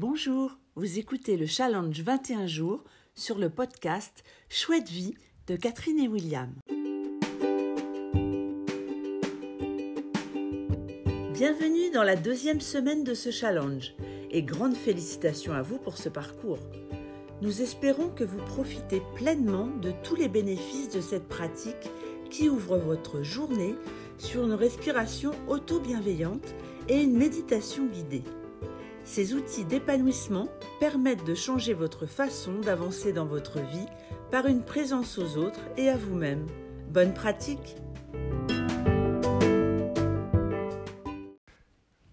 Bonjour, vous écoutez le challenge 21 jours sur le podcast Chouette vie de Catherine et William. Bienvenue dans la deuxième semaine de ce challenge et grandes félicitations à vous pour ce parcours. Nous espérons que vous profitez pleinement de tous les bénéfices de cette pratique qui ouvre votre journée sur une respiration auto-bienveillante et une méditation guidée. Ces outils d'épanouissement permettent de changer votre façon d'avancer dans votre vie par une présence aux autres et à vous-même. Bonne pratique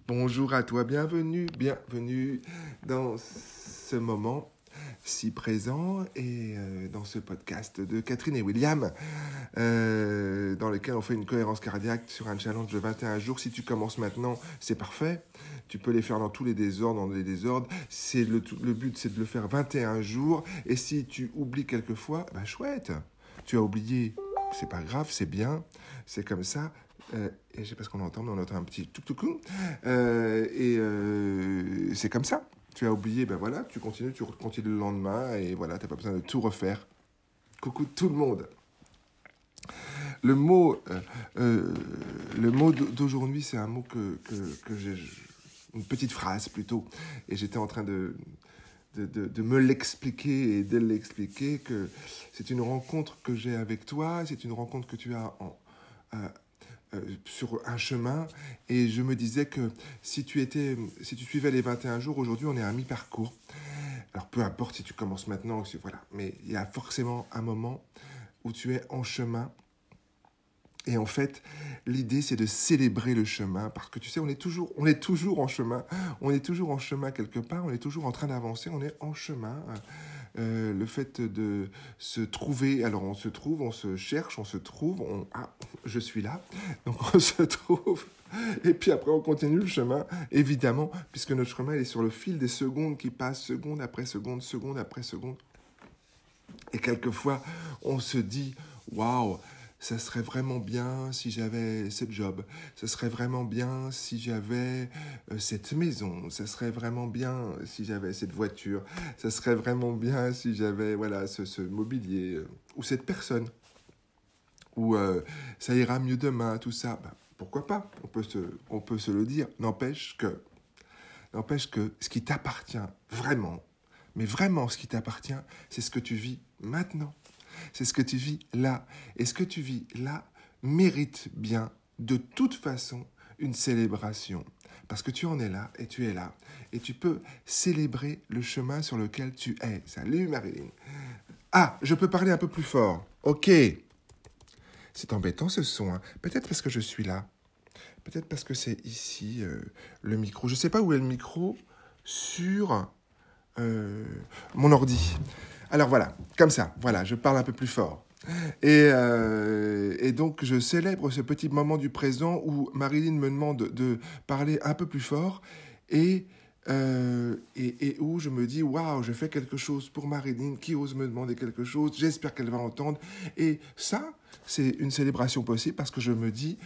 Bonjour à toi, bienvenue, bienvenue dans ce moment si présent et euh, dans ce podcast de Catherine et William, euh, dans lequel on fait une cohérence cardiaque sur un challenge de 21 jours. Si tu commences maintenant, c'est parfait. Tu peux les faire dans tous les désordres, dans les désordres. C'est le, le but, c'est de le faire 21 jours. Et si tu oublies quelquefois, bah chouette, tu as oublié. C'est pas grave, c'est bien, c'est comme ça. Euh, et je sais pas ce qu'on entend, mais on entend un petit tout tout euh, Et euh, c'est comme ça tu as oublié, ben voilà, tu continues, tu continues le lendemain et voilà, tu n'as pas besoin de tout refaire. Coucou tout le monde. Le mot, euh, euh, le mot d'aujourd'hui, c'est un mot que, que, que j'ai, une petite phrase plutôt, et j'étais en train de, de, de, me l'expliquer et de l'expliquer que c'est une rencontre que j'ai avec toi, c'est une rencontre que tu as en, euh, euh, sur un chemin et je me disais que si tu étais, si tu suivais les 21 jours, aujourd'hui on est à mi-parcours. Alors peu importe si tu commences maintenant, voilà, mais il y a forcément un moment où tu es en chemin. Et en fait, l'idée c'est de célébrer le chemin parce que tu sais, on est toujours, on est toujours en chemin, on est toujours en chemin quelque part, on est toujours en train d'avancer, on est en chemin. Euh, le fait de se trouver, alors on se trouve, on se cherche, on se trouve, on, ah, je suis là, donc on se trouve, et puis après on continue le chemin, évidemment, puisque notre chemin est sur le fil des secondes qui passent, seconde après seconde, seconde après seconde. Et quelquefois, on se dit, waouh, ça serait vraiment bien si j'avais ce job, ça serait vraiment bien si j'avais euh, cette maison, ça serait vraiment bien si j'avais cette voiture, ça serait vraiment bien si j'avais voilà ce, mobilier euh, ou cette personne, ou euh, ça ira mieux demain, tout ça. Ben, pourquoi pas? On peut, se, on peut se le dire. N'empêche que, n'empêche que ce qui t'appartient vraiment, mais vraiment ce qui t'appartient, c'est ce que tu vis maintenant c'est ce que tu vis là. Et ce que tu vis là mérite bien, de toute façon, une célébration. Parce que tu en es là et tu es là. Et tu peux célébrer le chemin sur lequel tu es. Salut Marilyn. Ah, je peux parler un peu plus fort. Ok. C'est embêtant ce son. Hein. Peut-être parce que je suis là. Peut-être parce que c'est ici euh, le micro. Je ne sais pas où est le micro sur euh, mon ordi. Alors voilà, comme ça, voilà, je parle un peu plus fort. Et, euh, et, donc, je célèbre ce petit moment du présent où Marilyn me demande de parler un peu plus fort et, euh, et, et, où je me dis, waouh, je fais quelque chose pour Marilyn qui ose me demander quelque chose, j'espère qu'elle va entendre. Et ça, c'est une célébration possible parce que je me dis,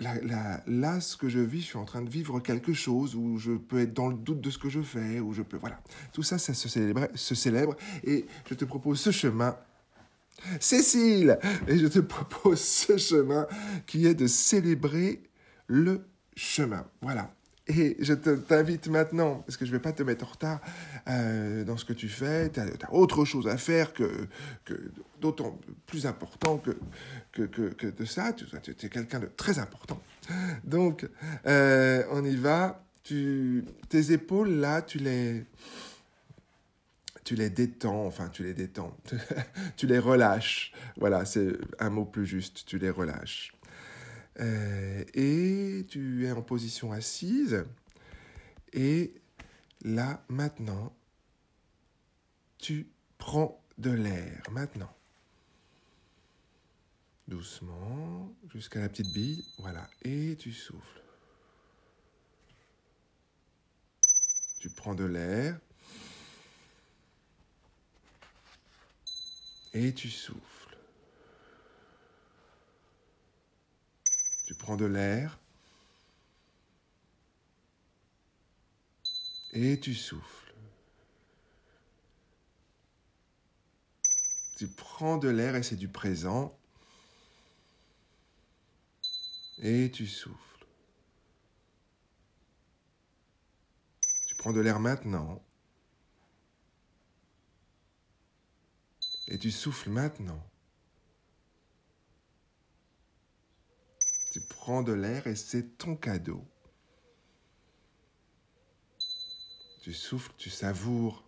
là, ce que je vis, je suis en train de vivre quelque chose où je peux être dans le doute de ce que je fais, où je peux, voilà. Tout ça, ça se célèbre, se célèbre et je te propose ce chemin. Cécile Et je te propose ce chemin qui est de célébrer le chemin. Voilà. Et je t'invite maintenant, parce que je ne vais pas te mettre en retard euh, dans ce que tu fais, tu as, autre chose à faire que, que d'autant plus important que, que, que, de ça, tu, tu es quelqu'un de très important. Donc, euh, on y va. Tu, tes épaules, là, tu les, tu les détends, enfin, tu les détends, tu les relâches. Voilà, c'est un mot plus juste, tu les relâches. Euh, et tu es en position assise. Et là, maintenant, tu prends de l'air. Maintenant. Doucement, jusqu'à la petite bille. Voilà. Et tu souffles. Tu prends de l'air. Et tu souffles. Tu prends de l'air. Et tu souffles. Tu prends de l'air et c'est du présent. Et tu souffles. Tu prends de l'air maintenant. Et tu souffles maintenant. Tu prends de l'air et c'est ton cadeau. Tu souffles, tu savoures.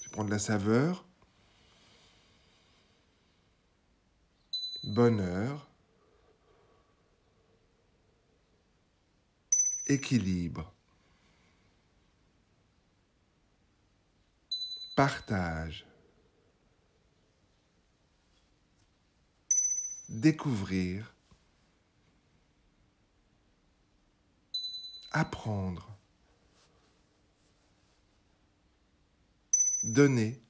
Tu prends de la saveur. Bonheur. Équilibre. Partage. Découvrir. apprendre, donner,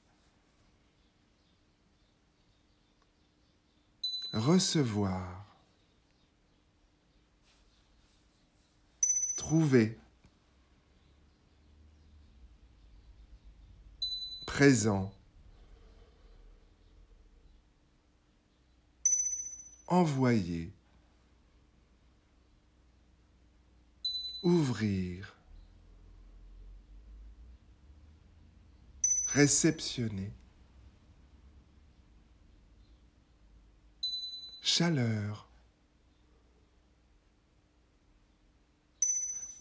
recevoir, trouver, présent, envoyer. ouvrir, réceptionner, chaleur,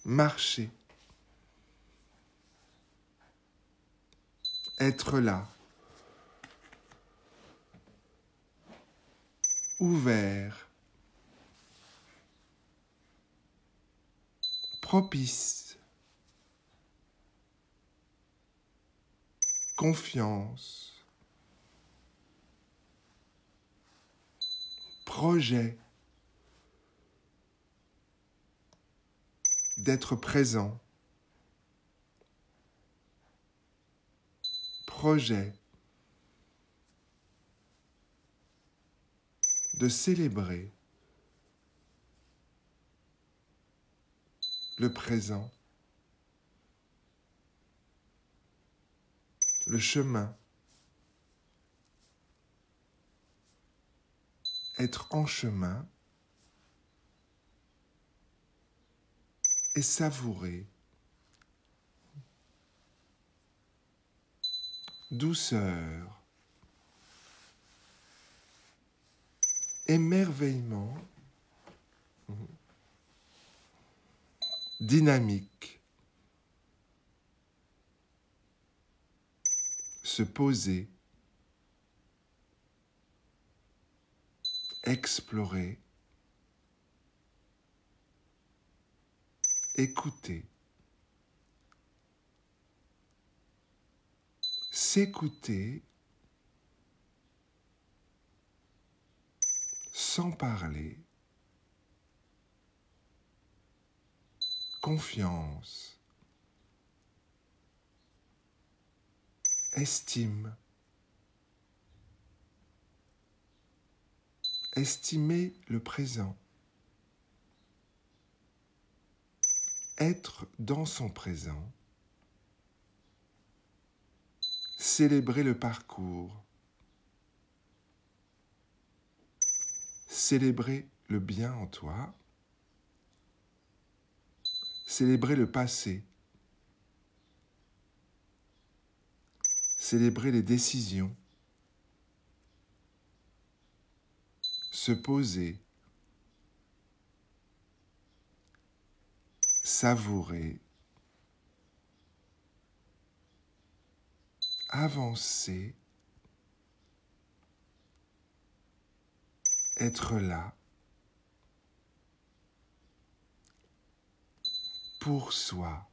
marcher, être là, ouvert, propice, confiance, projet, d'être présent, projet, de célébrer. le présent, le chemin, être en chemin et savourer douceur, émerveillement dynamique, se poser, explorer, écouter, s'écouter sans parler. confiance, estime, estimer le présent, être dans son présent, célébrer le parcours, célébrer le bien en toi, célébrer le passé, célébrer les décisions, se poser, savourer, avancer, être là. pour soi.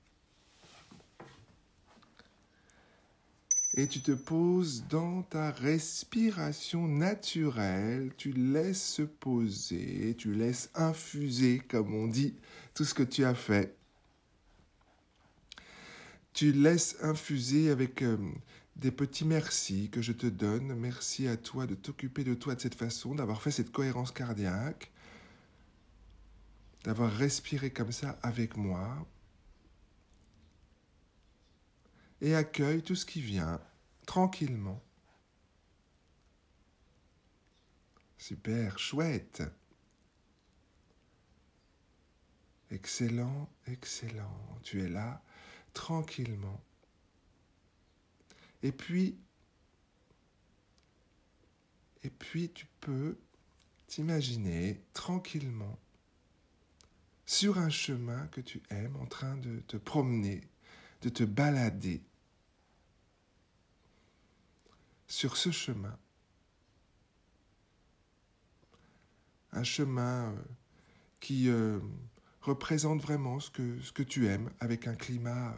Et tu te poses dans ta respiration naturelle, tu laisses se poser, tu laisses infuser, comme on dit, tout ce que tu as fait. Tu laisses infuser avec euh, des petits merci que je te donne. Merci à toi de t'occuper de toi de cette façon, d'avoir fait cette cohérence cardiaque d'avoir respiré comme ça avec moi et accueille tout ce qui vient, tranquillement. Super, chouette. Excellent, excellent. Tu es là, tranquillement. Et puis, tu peux t'imaginer tranquillement sur un chemin que tu aimes en train de te promener, de te balader. Sur ce chemin, un chemin euh, qui euh, représente vraiment ce que tu aimes, avec un climat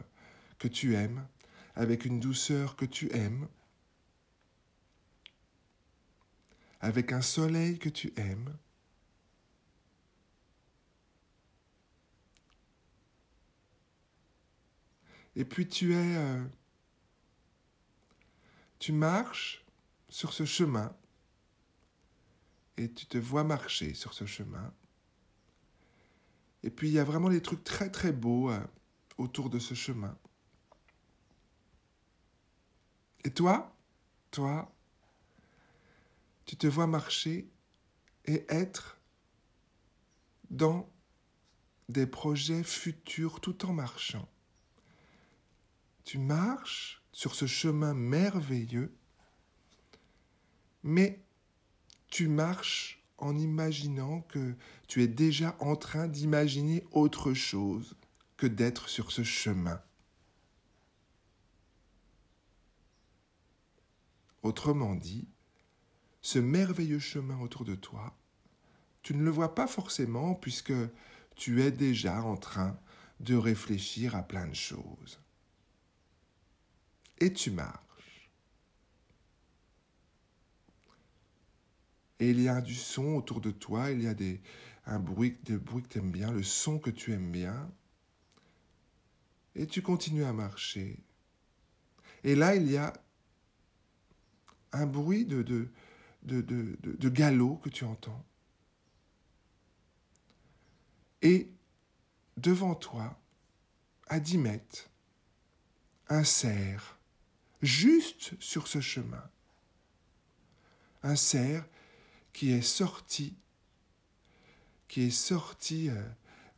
que tu aimes, avec une douceur que tu aimes, avec un soleil que tu aimes. Et puis tu es... Euh, tu marches sur ce chemin et tu te vois marcher sur ce chemin. Et puis il y a vraiment des trucs très très beaux euh, autour de ce chemin. Et toi, toi, tu te vois marcher et être dans des projets futurs tout en marchant. Tu marches sur ce chemin merveilleux, mais tu marches en imaginant que tu es déjà en train d'imaginer autre chose que d'être sur ce chemin. Autrement dit, ce merveilleux chemin autour de toi, tu ne le vois pas forcément puisque tu es déjà en train de réfléchir à plein de choses. Et tu marches. Et il y a du son autour de toi, il y a des, un bruit, bruits que tu aimes bien, le son que tu aimes bien. Et tu continues à marcher. Et là, il y a un bruit de, galop que tu entends. Et devant toi, à 10 mètres, un cerf, juste sur ce chemin. Un cerf qui est sorti, qui est sorti euh,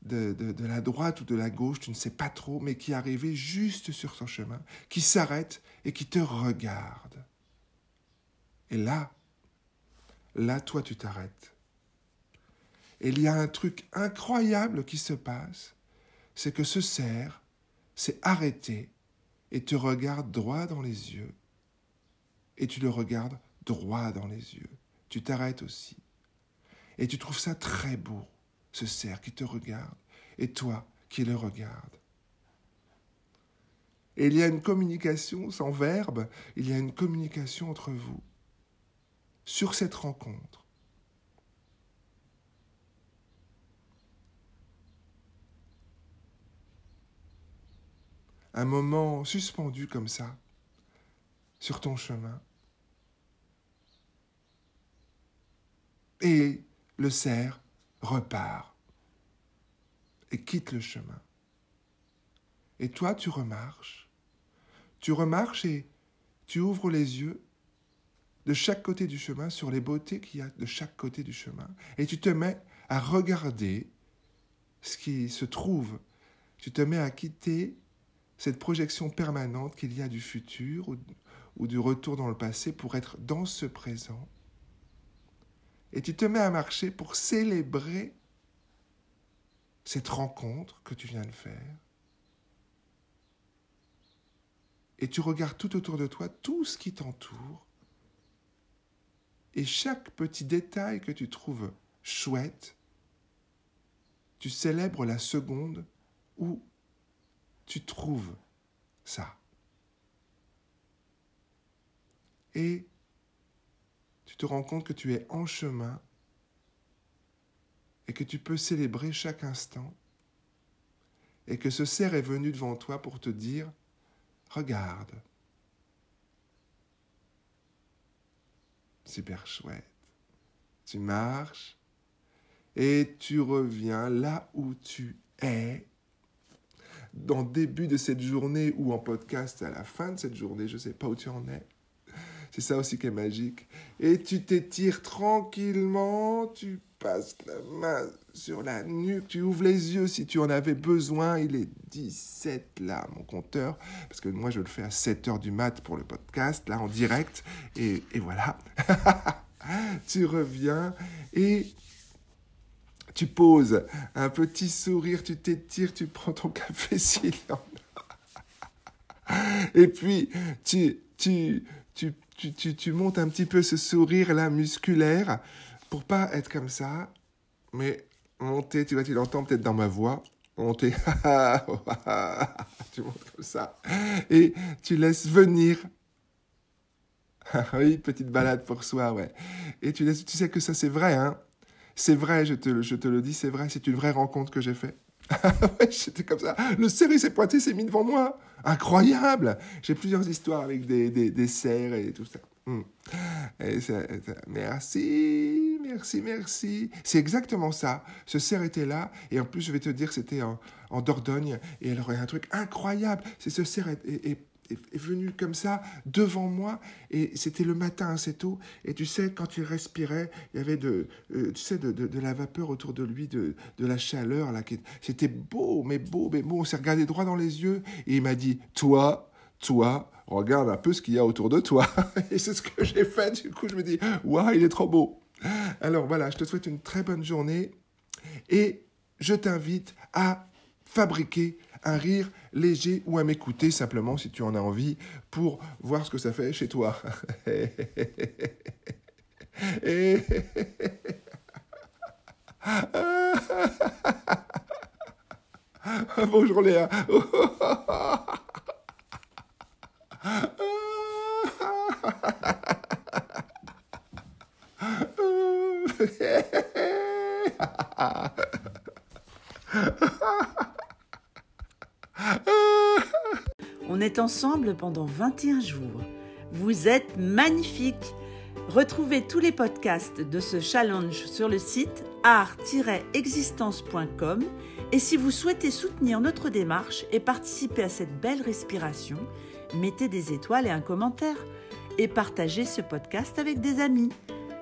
de, de, la droite ou de la gauche, tu ne sais pas trop, mais qui est arrivé juste sur son chemin, qui s'arrête et qui te regarde. Et là, là, toi, tu t'arrêtes. Et il y a un truc incroyable qui se passe, c'est que ce cerf s'est arrêté et te regarde droit dans les yeux. Et tu le regardes droit dans les yeux. Tu t'arrêtes aussi. Et tu trouves ça très beau, ce cerf qui te regarde, et toi qui le regardes. Et il y a une communication sans verbe, il y a une communication entre vous sur cette rencontre. Un moment suspendu comme ça, sur ton chemin. Et le cerf repart et quitte le chemin. Et toi, tu remarches. Tu remarches et tu ouvres les yeux de chaque côté du chemin sur les beautés qu'il y a de chaque côté du chemin. Et tu te mets à regarder ce qui se trouve. Tu te mets à quitter cette projection permanente qu'il y a du futur ou, ou du retour dans le passé pour être dans ce présent. Et tu te mets à marcher pour célébrer cette rencontre que tu viens de faire. Et tu regardes tout autour de toi, tout ce qui t'entoure, et chaque petit détail que tu trouves chouette, tu célèbres la seconde où tu trouves ça. Et tu te rends compte que tu es en chemin et que tu peux célébrer chaque instant et que ce cerf est venu devant toi pour te dire, regarde, super chouette. Tu marches et tu reviens là où tu es dans le début de cette journée ou en podcast à la fin de cette journée, je ne sais pas où tu en es. C'est ça aussi qui est magique. Et tu t'étires tranquillement, tu passes la main sur la nuque, tu ouvres les yeux si tu en avais besoin. Il est 17 là, mon compteur, parce que moi je le fais à 7 heures du mat pour le podcast, là en direct. Et, et voilà. tu reviens et tu poses un petit sourire, tu t'étires, tu prends ton café s'il y en a. Et puis, tu, tu, tu, tu, montes un petit peu ce sourire-là musculaire pour pas être comme ça, mais monter, tu vois, tu l'entends peut-être dans ma voix, monter, tu montes comme ça, et tu laisses venir. oui, petite balade pour soi, ouais. Et tu, laisses, tu sais que ça c'est vrai, hein. C'est vrai, je te, je te le dis, c'est vrai, c'est une vraie rencontre que j'ai faite. ouais, j'étais comme ça. Le cerf, s'est pointé, s'est mis devant moi. Incroyable J'ai plusieurs histoires avec des, des, des cerfs et tout ça. Hmm. Et ça, merci, merci, merci. C'est exactement ça. Ce cerf était là, et en plus, je vais te dire, c'était en, en, Dordogne, et alors il y a un truc incroyable. C'est ce cerf est venu comme ça devant moi et c'était le matin assez tôt et tu sais quand il respirait il y avait de euh, tu sais de, de, de, la vapeur autour de lui de, de la chaleur là c'était beau mais beau mais beau on s'est regardé droit dans les yeux et il m'a dit toi toi regarde un peu ce qu'il y a autour de toi et c'est ce que j'ai fait du coup je me dis waouh il est trop beau alors voilà je te souhaite une très bonne journée et je t'invite à fabriquer un rire léger ou à m'écouter simplement si tu en as envie pour voir ce que ça fait chez toi. Bonjour Léa. On est ensemble pendant 21 jours. Vous êtes magnifiques. Retrouvez tous les podcasts de ce challenge sur le site art-existence.com et si vous souhaitez soutenir notre démarche et participer à cette belle respiration, mettez des étoiles et un commentaire et partagez ce podcast avec des amis.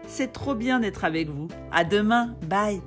C'est trop bien d'être avec vous. À demain. Bye.